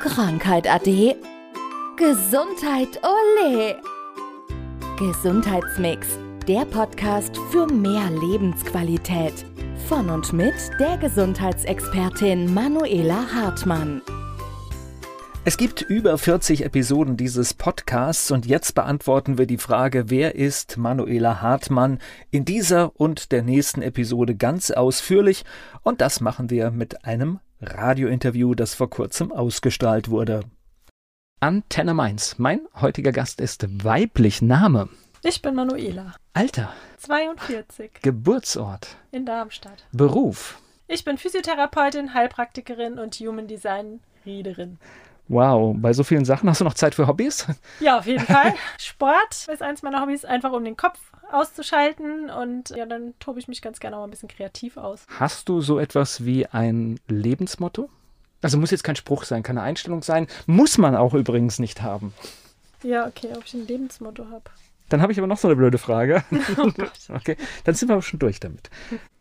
Krankheit ade. Gesundheit ole. Gesundheitsmix, der Podcast für mehr Lebensqualität. Von und mit der Gesundheitsexpertin Manuela Hartmann. Es gibt über 40 Episoden dieses Podcasts und jetzt beantworten wir die Frage, wer ist Manuela Hartmann in dieser und der nächsten Episode ganz ausführlich und das machen wir mit einem Radiointerview, das vor kurzem ausgestrahlt wurde. Antenne Mainz. Mein heutiger Gast ist weiblich Name. Ich bin Manuela. Alter. 42. Geburtsort. In Darmstadt. Beruf. Ich bin Physiotherapeutin, Heilpraktikerin und Human Design Readerin. Wow, bei so vielen Sachen hast du noch Zeit für Hobbys? Ja, auf jeden Fall. Sport ist eins meiner Hobbys, einfach um den Kopf auszuschalten und ja, dann tobe ich mich ganz gerne auch ein bisschen kreativ aus. Hast du so etwas wie ein Lebensmotto? Also muss jetzt kein Spruch sein, keine Einstellung sein, muss man auch übrigens nicht haben. Ja, okay, ob ich ein Lebensmotto habe. Dann habe ich aber noch so eine blöde Frage. Oh okay, dann sind wir aber schon durch damit.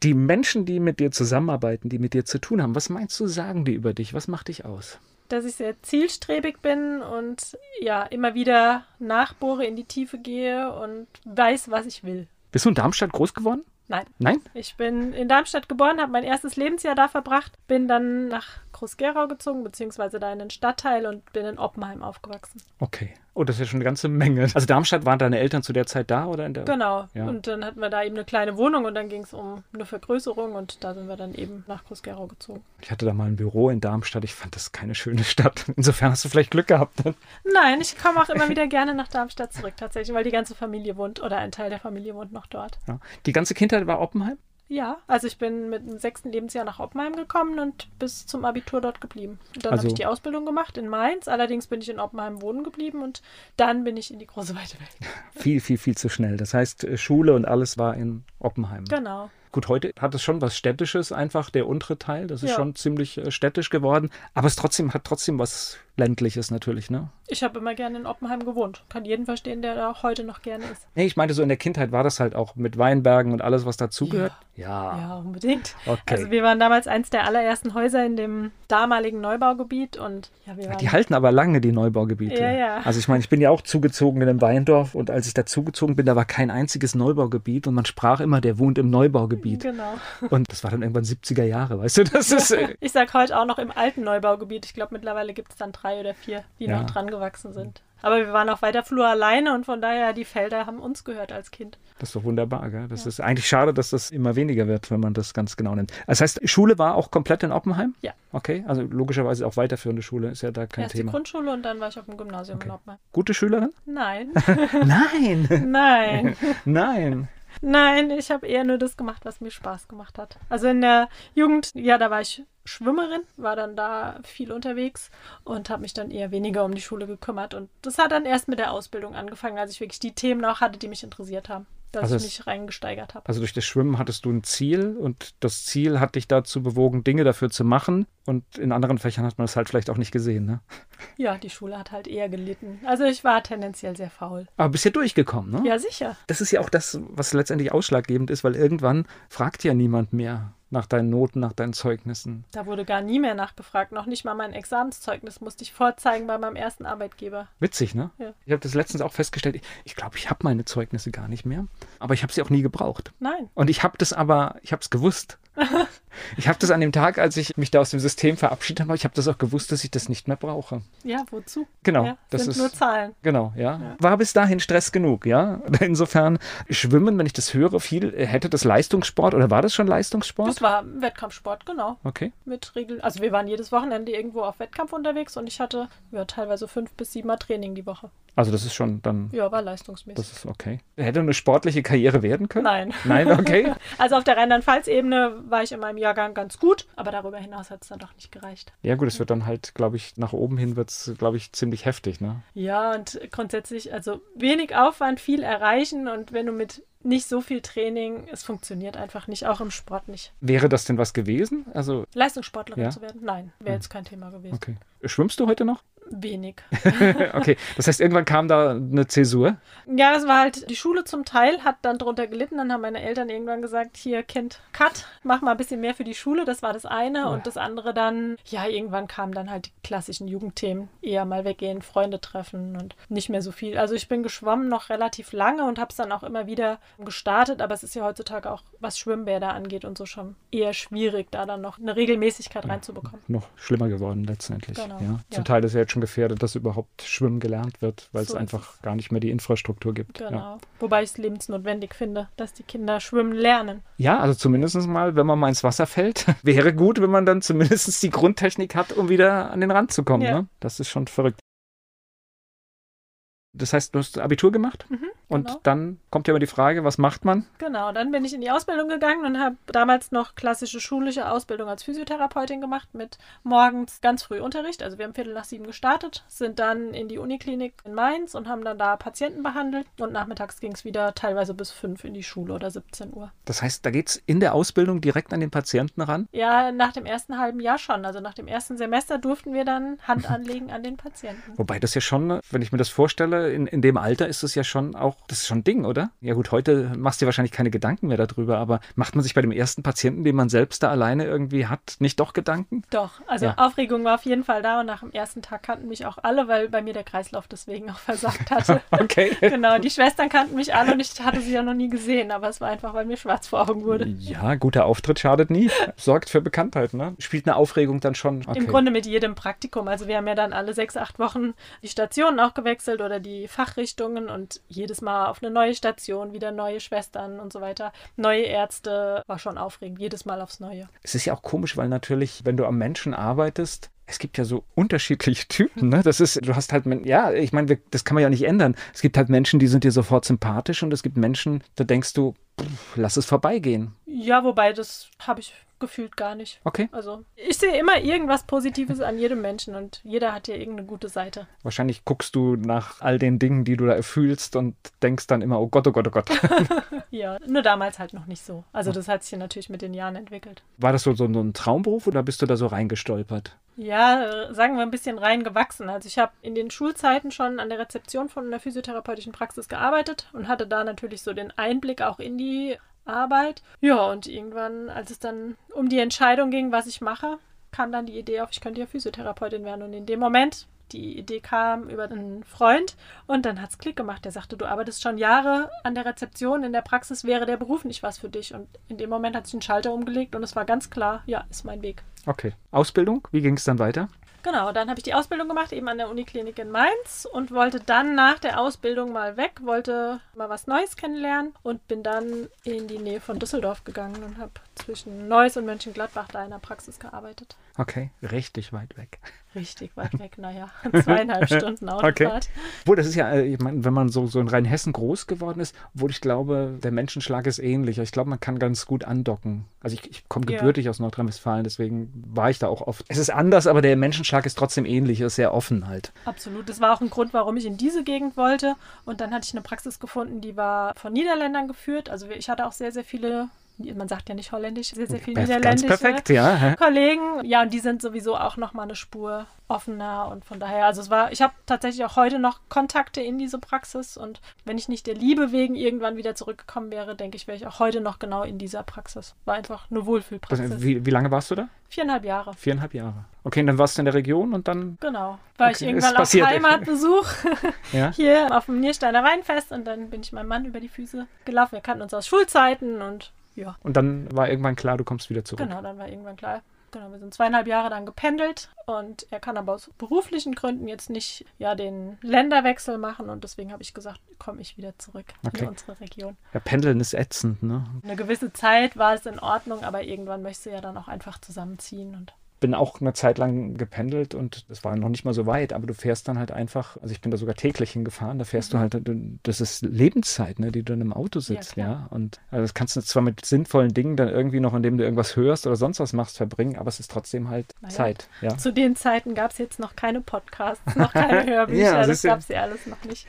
Die Menschen, die mit dir zusammenarbeiten, die mit dir zu tun haben, was meinst du, sagen die über dich? Was macht dich aus? Dass ich sehr zielstrebig bin und ja, immer wieder nachbohre, in die Tiefe gehe und weiß, was ich will. Bist du in Darmstadt groß geworden? Nein. Nein? Ich bin in Darmstadt geboren, habe mein erstes Lebensjahr da verbracht, bin dann nach Groß-Gerau gezogen, beziehungsweise da in den Stadtteil und bin in Oppenheim aufgewachsen. Okay. Oh, das ist ja schon eine ganze Menge. Also Darmstadt, waren deine Eltern zu der Zeit da oder in der? Genau. Ja. Und dann hatten wir da eben eine kleine Wohnung und dann ging es um eine Vergrößerung und da sind wir dann eben nach Groß-Gerau gezogen. Ich hatte da mal ein Büro in Darmstadt. Ich fand das keine schöne Stadt. Insofern hast du vielleicht Glück gehabt. Nein, ich komme auch immer wieder gerne nach Darmstadt zurück, tatsächlich, weil die ganze Familie wohnt oder ein Teil der Familie wohnt noch dort. Ja. Die ganze Kindheit war Oppenheim? Ja, also ich bin mit dem sechsten Lebensjahr nach Oppenheim gekommen und bis zum Abitur dort geblieben. Und dann Also- habe ich die Ausbildung gemacht in Mainz. Allerdings bin ich in Oppenheim wohnen geblieben und dann bin ich in die große weite Welt. Viel, viel, viel zu schnell. Das heißt, äh, Schule und alles war in Oppenheim. Genau. Gut, heute hat es schon was Städtisches, einfach der untere Teil. Das ist Ja. schon ziemlich äh, städtisch geworden. Aber es trotzdem hat trotzdem was ländliches natürlich, ne? Ich habe immer gerne in Oppenheim gewohnt. Kann jeden verstehen, der da auch heute noch gerne ist. Nee, ich meinte so in der Kindheit war das halt auch mit Weinbergen und alles, was dazugehört. Ja. Ja, unbedingt. Okay. Also wir waren damals eins der allerersten Häuser in dem damaligen Neubaugebiet und ja, wir waren Die halten aber lange, die Neubaugebiete. Ja, ja. Also ich meine, ich bin ja auch zugezogen in einem Weindorf und als ich da zugezogen bin, da war kein einziges Neubaugebiet und man sprach immer, der wohnt im Neubaugebiet. Genau. Und das war dann irgendwann 70er Jahre, weißt du? Das ist. Äh, Ich sag heute auch noch im alten Neubaugebiet. Ich glaube, mittlerweile gibt es dann drei oder vier, die Ja. noch dran gewachsen sind. Aber wir waren auf weiter Flur alleine und von daher, die Felder haben uns gehört als Kind. Das ist doch wunderbar, gell? Das ist eigentlich schade, dass das immer weniger wird, wenn man das ganz genau nimmt. Das heißt, Schule war auch komplett in Oppenheim? Ja. Okay, also logischerweise auch weiterführende Schule ist ja da kein Erst die Thema. Grundschule und dann war ich auf dem Gymnasium in Oppenheim. Gute Schülerin? Nein, Nein, nein, nein. Nein, ich habe eher nur das gemacht, was mir Spaß gemacht hat. Also in der Jugend, ja, da war ich Schwimmerin, war dann da viel unterwegs und habe mich dann eher weniger um die Schule gekümmert. Und das hat dann erst mit der Ausbildung angefangen, als ich wirklich die Themen auch hatte, die mich interessiert haben, dass Also ich es- mich reingesteigert habe. Also durch das Schwimmen hattest du ein Ziel und das Ziel hat dich dazu bewogen, Dinge dafür zu machen. Und in anderen Fächern hat man das halt vielleicht auch nicht gesehen, ne? Ja, die Schule hat halt eher gelitten. Also ich war tendenziell sehr faul. Aber bist ja durchgekommen, ne? Ja, sicher. Das ist ja auch das, was letztendlich ausschlaggebend ist, weil irgendwann fragt ja niemand mehr nach deinen Noten, nach deinen Zeugnissen. Da wurde gar nie mehr nachgefragt. Noch nicht mal mein Examenszeugnis musste ich vorzeigen bei meinem ersten Arbeitgeber. Witzig, ne? Ja. Ich habe das letztens auch festgestellt. Ich- Ich glaube, ich habe meine Zeugnisse gar nicht mehr, aber ich habe sie auch nie gebraucht. Nein. Und ich habe das aber, ich habe es gewusst. ich habe das an dem Tag, als ich mich da aus dem System verabschiedet habe, ich habe das auch gewusst, dass ich das nicht mehr brauche. Ja, wozu? Genau, Ja, das sind ist nur Zahlen. Genau, ja. War bis dahin Stress genug, ja. Insofern Schwimmen, wenn ich das höre, viel äh, hätte das Leistungssport oder war das schon Leistungssport? Das war Wettkampfsport, genau. Okay. Mit Regel. Also wir waren jedes Wochenende irgendwo auf Wettkampf unterwegs und ich hatte ja, teilweise fünf bis sieben Mal Training die Woche. Also das ist schon dann, Ja, war leistungsmäßig. das ist okay. Hätte eine sportliche Karriere werden können? Nein. Nein, okay. Also auf der Rheinland-Pfalz-Ebene war ich in meinem Jahrgang ganz gut, aber darüber hinaus hat es dann doch nicht gereicht. Ja gut, es wird dann halt, glaube ich, nach oben hin wird es, glaube ich, ziemlich heftig, ne? Ja, und grundsätzlich, also wenig Aufwand, viel erreichen und wenn du mit nicht so viel Training, es funktioniert einfach nicht, auch im Sport nicht. Wäre das denn was gewesen? Also, Leistungssportlerin Ja. zu werden? Nein, wäre jetzt kein Thema gewesen. okay. Schwimmst du heute noch? Wenig. okay, das heißt, irgendwann kam da eine Zäsur? Ja, es war halt, die Schule zum Teil hat dann drunter gelitten. Dann haben meine Eltern irgendwann gesagt, hier Kind, cut, mach mal ein bisschen mehr für die Schule. Das war das eine. Ja. Und das andere dann, ja, irgendwann kamen dann halt die klassischen Jugendthemen. Eher mal weggehen, Freunde treffen und nicht mehr so viel. Also ich bin geschwommen noch relativ lange und habe es dann auch immer wieder gestartet. Aber es ist ja heutzutage auch, was Schwimmbäder angeht und so schon eher schwierig, da dann noch eine Regelmäßigkeit reinzubekommen. Noch schlimmer geworden letztendlich. Genau. Ja. Zum. Teil ist ja jetzt schon gefährdet, dass überhaupt Schwimmen gelernt wird, weil So es einfach gar nicht mehr die Infrastruktur gibt. Genau. Ja. Wobei ich es lebensnotwendig finde, dass die Kinder schwimmen lernen. ja, also zumindest mal, wenn man mal ins Wasser fällt, wäre gut, wenn man dann zumindest die Grundtechnik hat, um wieder an den Rand zu kommen. Ja. Ne? Das ist schon verrückt. Das heißt, du hast Abitur gemacht Mhm, und genau. dann kommt ja immer die Frage, was macht man? Genau, dann bin ich in die Ausbildung gegangen und habe damals noch klassische schulische Ausbildung als Physiotherapeutin gemacht mit morgens ganz früh Unterricht. Also wir haben Viertel nach sieben gestartet, sind dann in die Uniklinik in Mainz und haben dann da Patienten behandelt und nachmittags ging es wieder teilweise bis fünf in die Schule oder 17 Uhr. Das heißt, da geht es in der Ausbildung direkt an den Patienten ran? Ja, nach dem ersten halben Jahr schon. Also nach dem ersten Semester durften wir dann Hand anlegen an den Patienten. Wobei das ja schon, wenn ich mir das vorstelle, in, in dem Alter ist es ja schon auch, das ist schon ein Ding, oder? Ja gut, heute machst du dir wahrscheinlich keine Gedanken mehr darüber, aber macht man sich bei dem ersten Patienten, den man selbst da alleine irgendwie hat, nicht doch Gedanken? Doch, also Ja. Aufregung war auf jeden Fall da und nach dem ersten Tag kannten mich auch alle, weil bei mir der Kreislauf deswegen auch versagt hatte. Okay. Genau, die Schwestern kannten mich alle und ich hatte sie ja noch nie gesehen, aber es war einfach, weil mir schwarz vor Augen wurde. Ja, guter Auftritt schadet nie. Sorgt für Bekanntheit, ne? Spielt eine Aufregung dann schon. Okay. Im Grunde mit jedem Praktikum. Also wir haben ja dann alle sechs, acht Wochen die Stationen auch gewechselt oder die Fachrichtungen und jedes Mal auf eine neue Station, wieder neue Schwestern und so weiter. Neue Ärzte, war schon aufregend, jedes Mal aufs Neue. Es ist ja auch komisch, weil natürlich, wenn du am Menschen arbeitest, es gibt ja so unterschiedliche Typen, ne? Das ist, du hast halt, ja, ich meine, das kann man ja nicht ändern. Es gibt halt Menschen, die sind dir sofort sympathisch und es gibt Menschen, da denkst du, lass es vorbeigehen. Ja, wobei das habe ich gefühlt gar nicht. Okay. Also ich sehe immer irgendwas Positives an jedem Menschen und jeder hat ja irgendeine gute Seite. Wahrscheinlich guckst du nach all den Dingen, die du da erfühlst und denkst dann immer, oh Gott, oh Gott, oh Gott. Ja, nur damals halt noch nicht so. Also das hat sich natürlich mit den Jahren entwickelt. War das so, so, so ein Traumberuf oder bist du da so reingestolpert? Ja, äh, sagen wir ein bisschen reingewachsen. Also ich habe in den Schulzeiten schon an der Rezeption von einer physiotherapeutischen Praxis gearbeitet und hatte da natürlich so den Einblick auch in die Arbeit. Ja, und irgendwann, als es dann um die Entscheidung ging, was ich mache, kam dann die Idee auf, ich könnte ja Physiotherapeutin werden. Und in dem Moment, die Idee kam über einen Freund und dann hat's Klick gemacht. Der sagte, du arbeitest schon Jahre an der Rezeption, in der Praxis wäre der Beruf nicht was für dich. Und in dem Moment hat sich ein Schalter umgelegt und es war ganz klar, ja, ist mein Weg. Okay. Ausbildung, wie ging es dann weiter? Genau, dann habe ich die Ausbildung gemacht, eben an der Uniklinik in Mainz und wollte dann nach der Ausbildung mal weg, wollte mal was Neues kennenlernen und bin dann in die Nähe von Düsseldorf gegangen und habe zwischen Neuss und Mönchengladbach da in der Praxis gearbeitet. Okay, richtig weit weg. Richtig weit weg, naja, zweieinhalb Stunden Autofahrt. Obwohl, das ist ja, äh, ich meine, wenn man so, so in Rheinhessen groß geworden ist, obwohl ich glaube, der Menschenschlag ist ähnlich. Ich glaube, man kann ganz gut andocken. Also ich, ich komme Ja. gebürtig aus Nordrhein-Westfalen, deswegen war ich da auch oft. Es ist anders, aber der Menschenschlag ist trotzdem ähnlich, ist sehr offen halt. Absolut. Das war auch ein Grund, warum ich in diese Gegend wollte. Und dann hatte ich eine Praxis gefunden, die war von Niederländern geführt. Also ich hatte auch sehr, sehr viele, man sagt ja nicht holländisch, sehr, sehr viele Ganz niederländische perfekt, ja. Kollegen. Ja, und die sind sowieso auch noch mal eine Spur offener und von daher, also es war, ich habe tatsächlich auch heute noch Kontakte in diese Praxis und wenn ich nicht der Liebe wegen irgendwann wieder zurückgekommen wäre, denke ich, wäre ich auch heute noch genau in dieser Praxis. War einfach eine Wohlfühlpraxis. Wie, wie lange warst du da? Viereinhalb Jahre. Viereinhalb Jahre. Okay, und dann warst du in der Region und dann, Genau. War ich Okay, irgendwann es auf. Heimatbesuch ja. hier auf dem Niersteiner Weinfest und dann bin ich meinem Mann über die Füße gelaufen. Wir kannten uns aus Schulzeiten und ja, Und dann war irgendwann klar, du kommst wieder zurück. genau, dann war irgendwann klar. Genau, wir sind zweieinhalb Jahre dann gependelt und er kann aber aus beruflichen Gründen jetzt nicht ja den Länderwechsel machen und deswegen habe ich gesagt, komme ich wieder zurück Okay. in unsere Region. Ja, Pendeln ist ätzend, ne? Eine gewisse Zeit war es in Ordnung, aber irgendwann möchtest du ja dann auch einfach zusammenziehen und bin auch eine Zeit lang gependelt und das war noch nicht mal so weit, aber du fährst dann halt einfach, also ich bin da sogar täglich hingefahren, da fährst du halt, du- das ist Lebenszeit, ne, die du in einem Auto sitzt, ja. klar. Und also das kannst du zwar mit sinnvollen Dingen dann irgendwie noch, indem du irgendwas hörst oder sonst was machst, verbringen, aber es ist trotzdem halt Naja. Zeit, ja. zu den Zeiten gab es jetzt noch keine Podcasts, noch keine Hörbücher, Ja, das du. gab es ja alles noch nicht.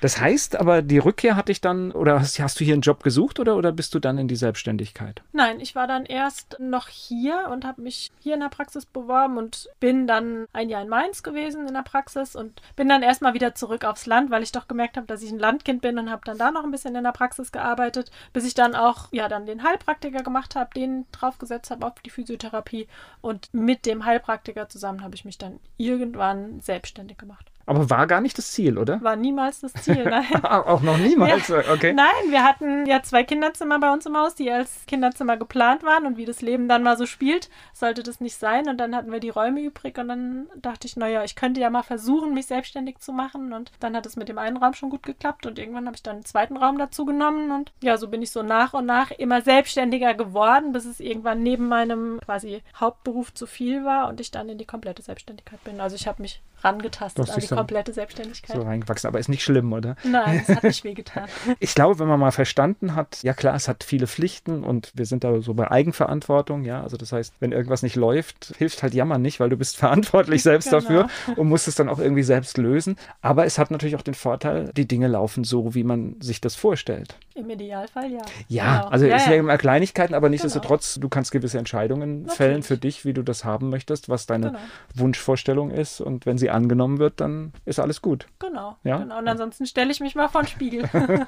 Das heißt aber, die Rückkehr hatte ich dann, oder hast, hast, du hier einen Job gesucht oder, oder bist du dann in die Selbstständigkeit? Nein, ich war dann erst noch hier und habe mich hier in der Praxis beworben und bin dann ein Jahr in Mainz gewesen in der Praxis und bin dann erstmal wieder zurück aufs Land, weil ich doch gemerkt habe, dass ich ein Landkind bin und habe dann da noch ein bisschen in der Praxis gearbeitet, bis ich dann auch ja dann den Heilpraktiker gemacht habe, den draufgesetzt habe auf die Physiotherapie und mit dem Heilpraktiker zusammen habe ich mich dann irgendwann selbstständig gemacht. Aber war gar nicht das Ziel, oder? War niemals das Ziel, nein. auch noch niemals, ja. okay. Nein, wir hatten ja zwei Kinderzimmer bei uns im Haus, die als Kinderzimmer geplant waren und wie das Leben dann mal so spielt, sollte das nicht sein. Und dann hatten wir die Räume übrig und dann dachte ich, naja, ich könnte ja mal versuchen, mich selbstständig zu machen. Und dann hat es mit dem einen Raum schon gut geklappt und irgendwann habe ich dann einen zweiten Raum dazu genommen und ja, so bin ich so nach und nach immer selbstständiger geworden, bis es irgendwann neben meinem quasi Hauptberuf zu viel war und ich dann in die komplette Selbstständigkeit bin. Also ich habe mich rangetastet an die komplette Selbstständigkeit. So reingewachsen, aber ist nicht schlimm, oder? Nein, es hat nicht wehgetan. ich glaube, wenn man mal verstanden hat, ja klar, es hat viele Pflichten und wir sind da so bei Eigenverantwortung, ja, also das heißt, wenn irgendwas nicht läuft, hilft halt Jammern nicht, weil du bist verantwortlich selbst genau. dafür und musst es dann auch irgendwie selbst lösen. Aber es hat natürlich auch den Vorteil, die Dinge laufen so, wie man sich das vorstellt. Im Idealfall ja. Ja, genau. also ja, es sind ja immer Kleinigkeiten, aber nichtsdestotrotz, genau. du kannst gewisse Entscheidungen Natürlich. fällen für dich, wie du das haben möchtest, was deine genau. Wunschvorstellung ist und wenn sie angenommen wird, dann ist alles gut. Genau. Ja? genau. Und ansonsten stelle ich mich mal vor den Spiegel.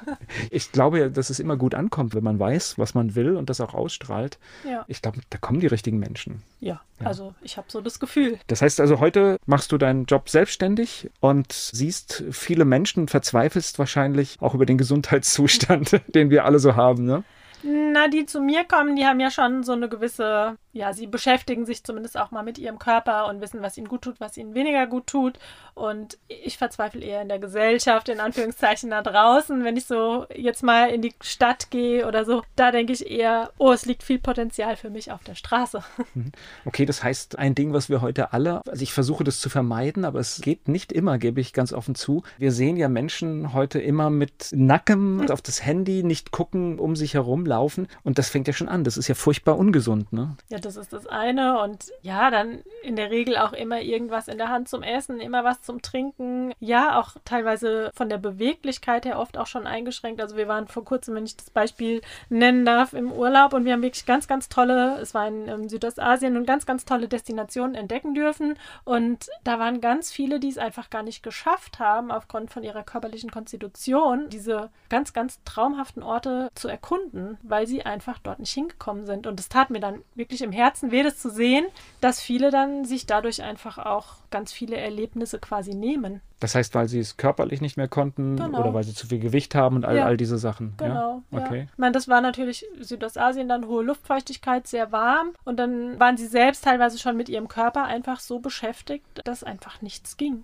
ich glaube ja, dass es immer gut ankommt, wenn man weiß, was man will und das auch ausstrahlt. Ja. Ich glaube, da kommen die richtigen Menschen. Ja, ja. also ich habe so das Gefühl. Das heißt also, heute machst du deinen Job selbstständig und siehst viele Menschen, verzweifelst wahrscheinlich auch über den Gesundheitszustand den wir alle so haben, ne? Na, die zu mir kommen, die haben ja schon so eine gewisse ja, sie beschäftigen sich zumindest auch mal mit ihrem Körper und wissen, was ihnen gut tut, was ihnen weniger gut tut. Und ich verzweifle eher in der Gesellschaft, in Anführungszeichen da draußen. Wenn ich so jetzt mal in die Stadt gehe oder so, da denke ich eher, oh, es liegt viel Potenzial für mich auf der Straße. Mhm. Okay, das heißt, ein Ding, was wir heute alle, also ich versuche das zu vermeiden, aber es geht nicht immer, gebe ich ganz offen zu. Wir sehen ja Menschen heute immer mit Nacken auf das Handy, nicht gucken, um sich herum laufen. Und das fängt ja schon an. Das ist ja furchtbar ungesund, ne? Ja, das ist das eine. Und ja, dann in der Regel auch immer irgendwas in der Hand zum Essen, immer was zum Trinken. Ja, auch teilweise von der Beweglichkeit her oft auch schon eingeschränkt. Also wir waren vor kurzem, wenn ich das Beispiel nennen darf, im Urlaub und wir haben wirklich ganz, ganz tolle, es war in ähm, Südostasien und ganz, ganz tolle Destinationen entdecken dürfen. Und da waren ganz viele, die es einfach gar nicht geschafft haben, aufgrund von ihrer körperlichen Konstitution, diese ganz, ganz traumhaften Orte zu erkunden, weil sie einfach dort nicht hingekommen sind. Und es tat mir dann wirklich im im Herzen weh, das zu sehen, dass viele dann sich dadurch einfach auch ganz viele Erlebnisse quasi nehmen. Das heißt, weil sie es körperlich nicht mehr konnten genau. oder weil sie zu viel Gewicht haben und all, ja. all diese Sachen. Genau. Ja? Okay. Ja. Ich meine, das war natürlich Südostasien dann hohe Luftfeuchtigkeit, sehr warm und dann waren sie selbst teilweise schon mit ihrem Körper einfach so beschäftigt, dass einfach nichts ging.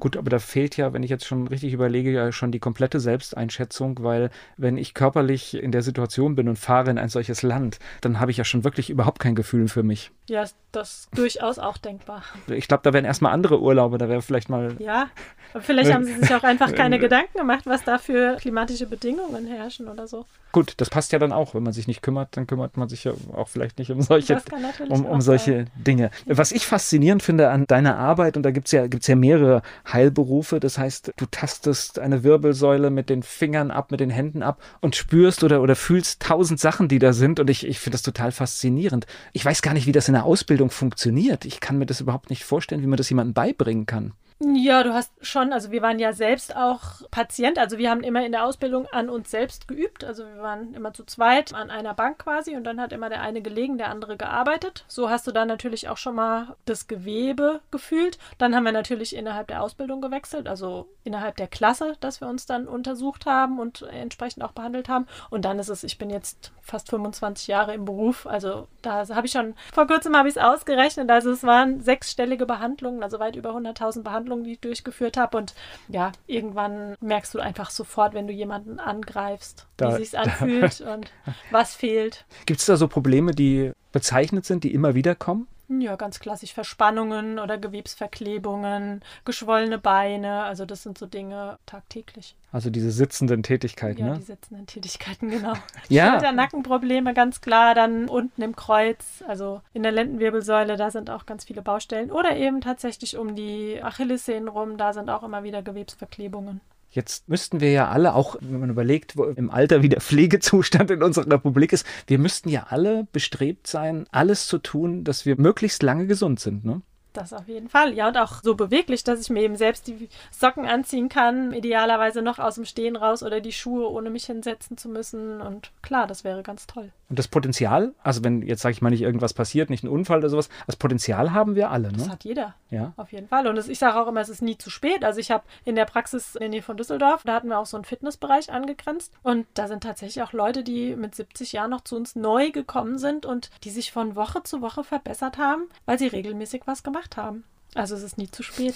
Gut, aber da fehlt ja, wenn ich jetzt schon richtig überlege, ja schon die komplette Selbsteinschätzung, weil wenn ich körperlich in der Situation bin und fahre in ein solches Land, dann habe ich ja schon wirklich überhaupt kein Gefühl für mich. Ja, das ist durchaus auch denkbar. Ich glaube, da wären erstmal andere Urlaube, da wäre vielleicht mal. Ja, aber vielleicht haben sie sich auch einfach keine Gedanken gemacht, was da für klimatische Bedingungen herrschen oder so. Gut, das passt ja dann auch. Wenn man sich nicht kümmert, dann kümmert man sich ja auch vielleicht nicht um solche, um, um solche Dinge. Was ich faszinierend finde an deiner Arbeit, und da gibt es ja, gibt's ja mehrere Heilberufe, das heißt, du tastest eine Wirbelsäule mit den Fingern ab, mit den Händen ab und spürst oder, oder fühlst tausend Sachen, die da sind. Und ich, ich finde das total faszinierend. Ich weiß gar nicht, wie das in der Ausbildung funktioniert. Ich kann mir das überhaupt nicht vorstellen, wie man das jemandem beibringen kann. Ja, du hast schon, also wir waren ja selbst auch Patient, also wir haben immer in der Ausbildung an uns selbst geübt, also wir waren immer zu zweit an einer Bank quasi und dann hat immer der eine gelegen, der andere gearbeitet. So hast du dann natürlich auch schon mal das Gewebe gefühlt. Dann haben wir natürlich innerhalb der Ausbildung gewechselt, also innerhalb der Klasse, dass wir uns dann untersucht haben und entsprechend auch behandelt haben. Und dann ist es, ich bin jetzt fast 25 Jahre im Beruf, also da habe ich schon, vor kurzem habe ich es ausgerechnet, also es waren sechsstellige Behandlungen, also weit über 100.000 Behandlungen Behandlung, die ich durchgeführt habe. Und ja, irgendwann merkst du einfach sofort, wenn du jemanden angreifst, da, wie sich anfühlt und was fehlt. Gibt es da so Probleme, die bezeichnet sind, die immer wieder kommen? Ja, ganz klassisch Verspannungen oder Gewebsverklebungen, geschwollene Beine. Also das sind so Dinge tagtäglich. Also diese sitzenden Tätigkeiten, ja, ne? die sitzenden Tätigkeiten, genau. ja. Schulter-Nackenprobleme, ganz klar. Dann unten im Kreuz, also in der Lendenwirbelsäule, da sind auch ganz viele Baustellen. Oder eben tatsächlich um die Achillessehnen rum, da sind auch immer wieder Gewebsverklebungen. Jetzt müssten wir ja alle, auch wenn man überlegt, wo im Alter wie der Pflegezustand in unserer Republik ist, wir müssten ja alle bestrebt sein, alles zu tun, dass wir möglichst lange gesund sind. Ne? Das auf jeden Fall. Ja, und auch so beweglich, dass ich mir eben selbst die Socken anziehen kann, idealerweise noch aus dem Stehen raus oder die Schuhe, ohne mich hinsetzen zu müssen. Und klar, das wäre ganz toll. Und das Potenzial, also wenn jetzt sage ich mal nicht irgendwas passiert, nicht ein Unfall oder sowas, das Potenzial haben wir alle. Ne? Das hat jeder. Ja. Auf jeden Fall. Und das, ich sage auch immer, es ist nie zu spät. Also ich habe in der Praxis in der Nähe von Düsseldorf, da hatten wir auch so einen Fitnessbereich angegrenzt. Und da sind tatsächlich auch Leute, die mit 70 Jahren noch zu uns neu gekommen sind und die sich von Woche zu Woche verbessert haben, weil sie regelmäßig was gemacht gemacht haben. Also es ist nie zu spät.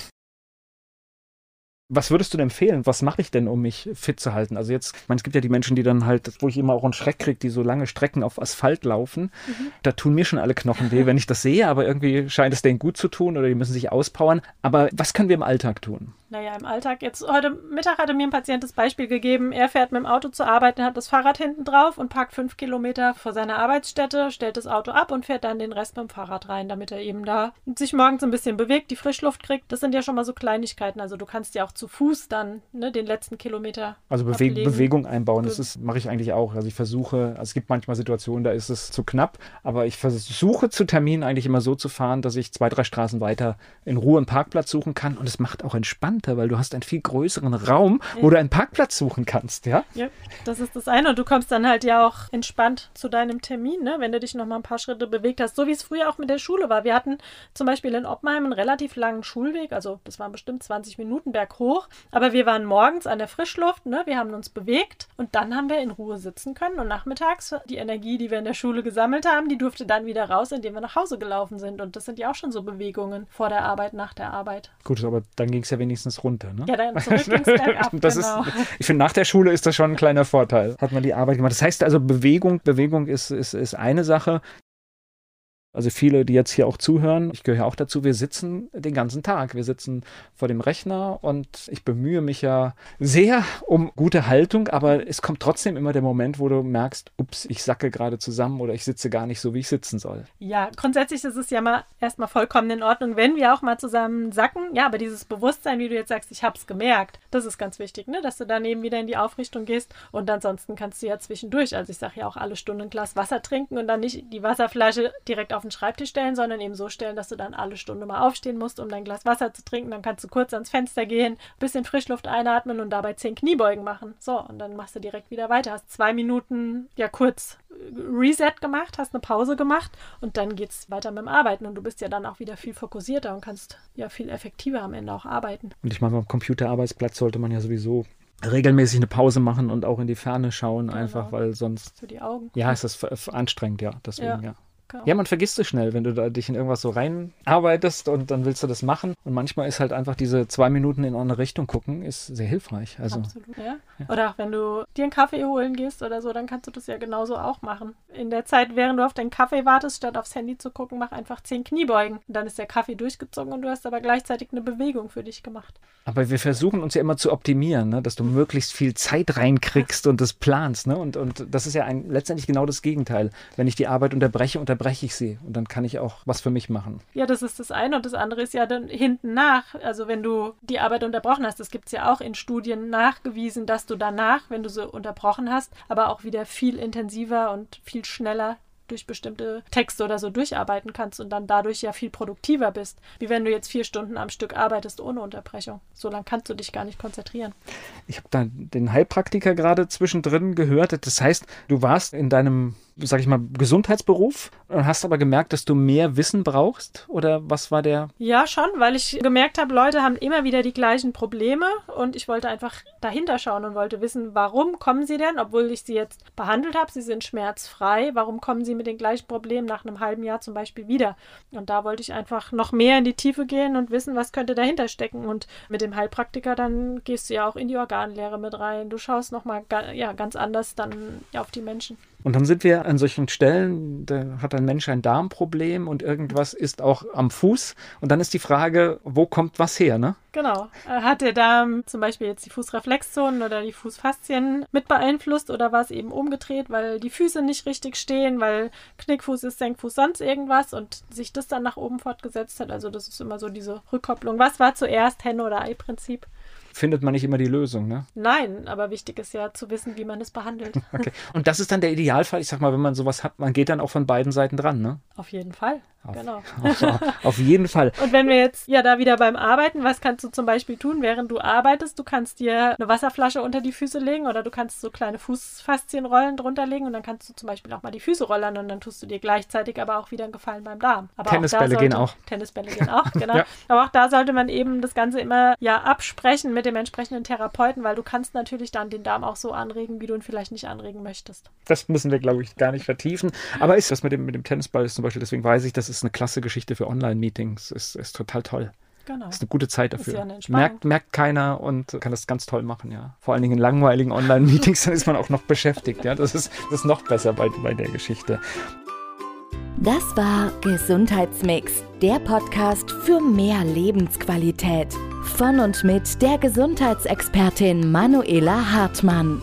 Was würdest du denn empfehlen? Was mache ich denn, um mich fit zu halten? Also jetzt, ich meine, es gibt ja die Menschen, die dann halt, wo ich immer auch einen Schreck kriege, die so lange Strecken auf Asphalt laufen. Mhm. Da tun mir schon alle Knochen weh, wenn ich das sehe, aber irgendwie scheint es denen gut zu tun oder die müssen sich auspowern. Aber was können wir im Alltag tun? Naja, im Alltag. Jetzt heute Mittag hatte mir ein Patient das Beispiel gegeben, er fährt mit dem Auto zur Arbeit, hat das Fahrrad hinten drauf und parkt fünf Kilometer vor seiner Arbeitsstätte, stellt das Auto ab und fährt dann den Rest mit dem Fahrrad rein, damit er eben da sich morgens ein bisschen bewegt, die Frischluft kriegt. Das sind ja schon mal so Kleinigkeiten. Also du kannst ja auch zu Fuß dann ne, den letzten Kilometer. Also Bewe Bewegung einbauen, das mache ich eigentlich auch. Also ich versuche, also es gibt manchmal Situationen, da ist es zu knapp, aber ich versuche zu Terminen eigentlich immer so zu fahren, dass ich zwei, drei Straßen weiter in Ruhe einen Parkplatz suchen kann und es macht auch entspannt entspannter, weil du hast einen viel größeren Raum, ja. wo du einen Parkplatz suchen kannst, ja? Ja, das ist das eine. Und du kommst dann halt ja auch entspannt zu deinem Termin, ne? wenn du dich noch mal ein paar Schritte bewegt hast. So wie es früher auch mit der Schule war. Wir hatten zum Beispiel in Oppenheim einen relativ langen Schulweg, also das waren bestimmt 20 Minuten berghoch. Aber wir waren morgens an der Frischluft, ne? wir haben uns bewegt und dann haben wir in Ruhe sitzen können. Und nachmittags die Energie, die wir in der Schule gesammelt haben, die durfte dann wieder raus, indem wir nach Hause gelaufen sind. Und das sind ja auch schon so Bewegungen vor der Arbeit, nach der Arbeit. Gut, aber dann ging es ja wenigstens meistens runter. Ne? Ja, dann zurück ging's bergab, das genau. ist, Ich finde, nach der Schule ist das schon ein kleiner Vorteil. Hat man die Arbeit gemacht. Das heißt also, Bewegung, Bewegung ist, ist, ist eine Sache. Also viele, die jetzt hier auch zuhören, ich gehöre auch dazu, wir sitzen den ganzen Tag. Wir sitzen vor dem Rechner und ich bemühe mich ja sehr um gute Haltung, aber es kommt trotzdem immer der Moment, wo du merkst, ups, ich sacke gerade zusammen oder ich sitze gar nicht so, wie ich sitzen soll. Ja, grundsätzlich ist es ja mal erstmal vollkommen in Ordnung, wenn wir auch mal zusammen sacken. Ja, aber dieses Bewusstsein, wie du jetzt sagst, ich habe es gemerkt, das ist ganz wichtig, ne? dass du dann eben wieder in die Aufrichtung gehst und ansonsten kannst du ja zwischendurch, also ich sage ja auch alle Stunden ein Glas Wasser trinken und dann nicht die Wasserflasche direkt auf auf den Schreibtisch stellen, sondern eben so stellen, dass du dann alle Stunde mal aufstehen musst, um dein Glas Wasser zu trinken. Dann kannst du kurz ans Fenster gehen, bisschen Frischluft einatmen und dabei zehn Kniebeugen machen. So, und dann machst du direkt wieder weiter. Hast zwei Minuten ja kurz Reset gemacht, hast eine Pause gemacht und dann geht es weiter mit dem Arbeiten. Und du bist ja dann auch wieder viel fokussierter und kannst ja viel effektiver am Ende auch arbeiten. Und ich meine, beim Computerarbeitsplatz sollte man ja sowieso regelmäßig eine Pause machen und auch in die Ferne schauen, genau. einfach, weil sonst. Für die Augen. Ja, es ist anstrengend, ja. Deswegen, ja. ja. Genau. Ja, man vergisst es schnell, wenn du da dich in irgendwas so reinarbeitest und dann willst du das machen. Und manchmal ist halt einfach diese zwei Minuten in eine Richtung gucken, ist sehr hilfreich. Also, Absolut, ja. ja. Oder auch wenn du dir einen Kaffee holen gehst oder so, dann kannst du das ja genauso auch machen. In der Zeit, während du auf deinen Kaffee wartest, statt aufs Handy zu gucken, mach einfach zehn Kniebeugen. Und dann ist der Kaffee durchgezogen und du hast aber gleichzeitig eine Bewegung für dich gemacht. Aber wir versuchen uns ja immer zu optimieren, ne? dass du möglichst viel Zeit reinkriegst und das planst. Ne? Und, und das ist ja ein, letztendlich genau das Gegenteil. Wenn ich die Arbeit unterbreche, unterbreche ich sie. Und dann kann ich auch was für mich machen. Ja, das ist das eine. Und das andere ist ja dann hinten nach. Also wenn du die Arbeit unterbrochen hast, das gibt es ja auch in Studien nachgewiesen, dass du danach, wenn du sie unterbrochen hast, aber auch wieder viel intensiver und viel schneller durch bestimmte Texte oder so durcharbeiten kannst und dann dadurch ja viel produktiver bist, wie wenn du jetzt vier Stunden am Stück arbeitest ohne Unterbrechung. So lange kannst du dich gar nicht konzentrieren. Ich habe da den Heilpraktiker gerade zwischendrin gehört. Das heißt, du warst in deinem sag ich mal, Gesundheitsberuf und hast aber gemerkt, dass du mehr Wissen brauchst? Oder was war der? Ja, schon, weil ich gemerkt habe, Leute haben immer wieder die gleichen Probleme und ich wollte einfach dahinter schauen und wollte wissen, warum kommen sie denn, obwohl ich sie jetzt behandelt habe, sie sind schmerzfrei, warum kommen sie mit den gleichen Problemen nach einem halben Jahr zum Beispiel wieder? Und da wollte ich einfach noch mehr in die Tiefe gehen und wissen, was könnte dahinter stecken. Und mit dem Heilpraktiker dann gehst du ja auch in die Organlehre mit rein. Du schaust nochmal ja, ganz anders dann auf die Menschen. Und dann sind wir an solchen Stellen, da hat ein Mensch ein Darmproblem und irgendwas ist auch am Fuß. Und dann ist die Frage, wo kommt was her, ne? Genau. Äh, hat der Darm zum Beispiel jetzt die Fußreflexzonen oder die Fußfaszien mit beeinflusst oder war es eben umgedreht, weil die Füße nicht richtig stehen, weil Knickfuß ist Senkfuß sonst irgendwas und sich das dann nach oben fortgesetzt hat? Also das ist immer so diese Rückkopplung. Was war zuerst Henne- oder Ei-Prinzip? Findet man nicht immer die Lösung, ne? Nein, aber wichtig ist ja zu wissen, wie man es behandelt. Okay. Und das ist dann der Idealfall. Ich sag mal, wenn man sowas hat, man geht dann auch von beiden Seiten dran, ne? Auf jeden Fall. Auf, genau. Auf, auf, jeden Fall. Und wenn wir jetzt ja da wieder beim Arbeiten, was kannst du zum Beispiel tun, während du arbeitest? Du kannst dir eine Wasserflasche unter die Füße legen oder du kannst so kleine Fußfaszienrollen drunter legen und dann kannst du zum Beispiel auch mal die Füße rollern und dann tust du dir gleichzeitig aber auch wieder einen Gefallen beim Darm. Aber Tennisbälle auch sollte, gehen auch. Tennisbälle gehen auch, genau. ja. Aber auch da sollte man eben das Ganze immer ja absprechen mit dem entsprechenden Therapeuten, weil du kannst natürlich dann den Darm auch so anregen, wie du ihn vielleicht nicht anregen möchtest. Das müssen wir, glaube ich, gar nicht vertiefen. Aber ist das mit dem, mit dem Tennisball ist zum Beispiel, deswegen weiß ich, das ist eine klasse Geschichte für Online-Meetings. Ist, ist total toll. Genau. Ist eine gute Zeit dafür. Ja merkt, merkt keiner und kann das ganz toll machen, ja. Vor allen Dingen in langweiligen Online-Meetings, dann ist man auch noch beschäftigt, ja. Das ist, das ist noch besser bei, bei der Geschichte. Das war Gesundheitsmix, der Podcast für mehr Lebensqualität. Von und mit der Gesundheitsexpertin Manuela Hartmann.